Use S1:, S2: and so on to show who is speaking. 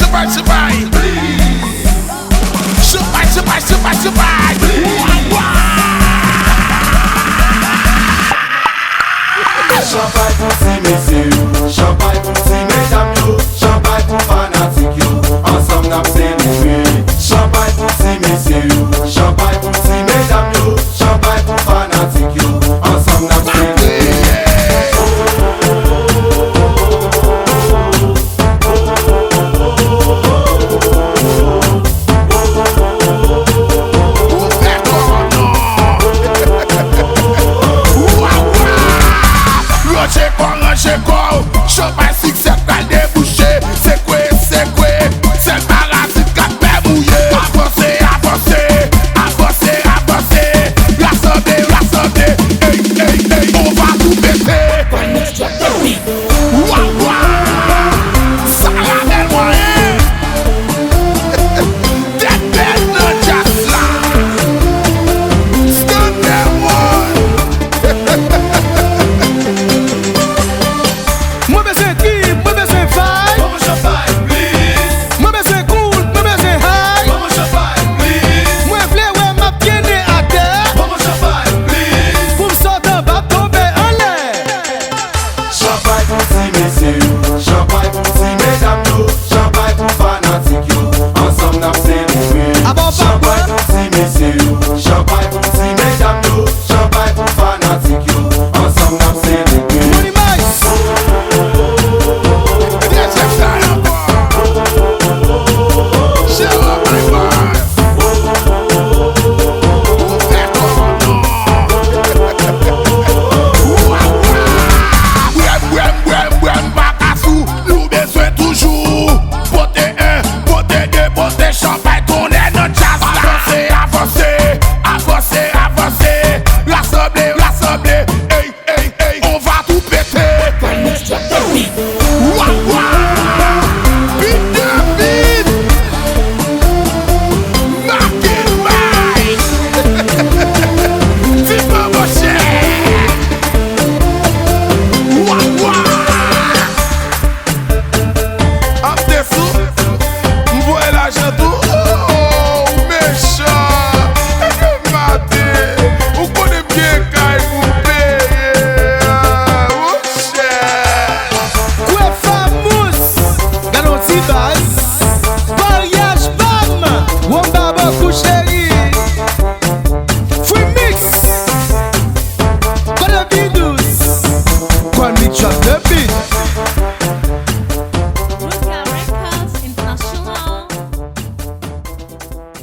S1: survive, survive. Survive, survive, survive, survive. Survive,
S2: on s'y met, survive, on s'y met jamais.
S1: Ranche kon, ranche kon Chopay 6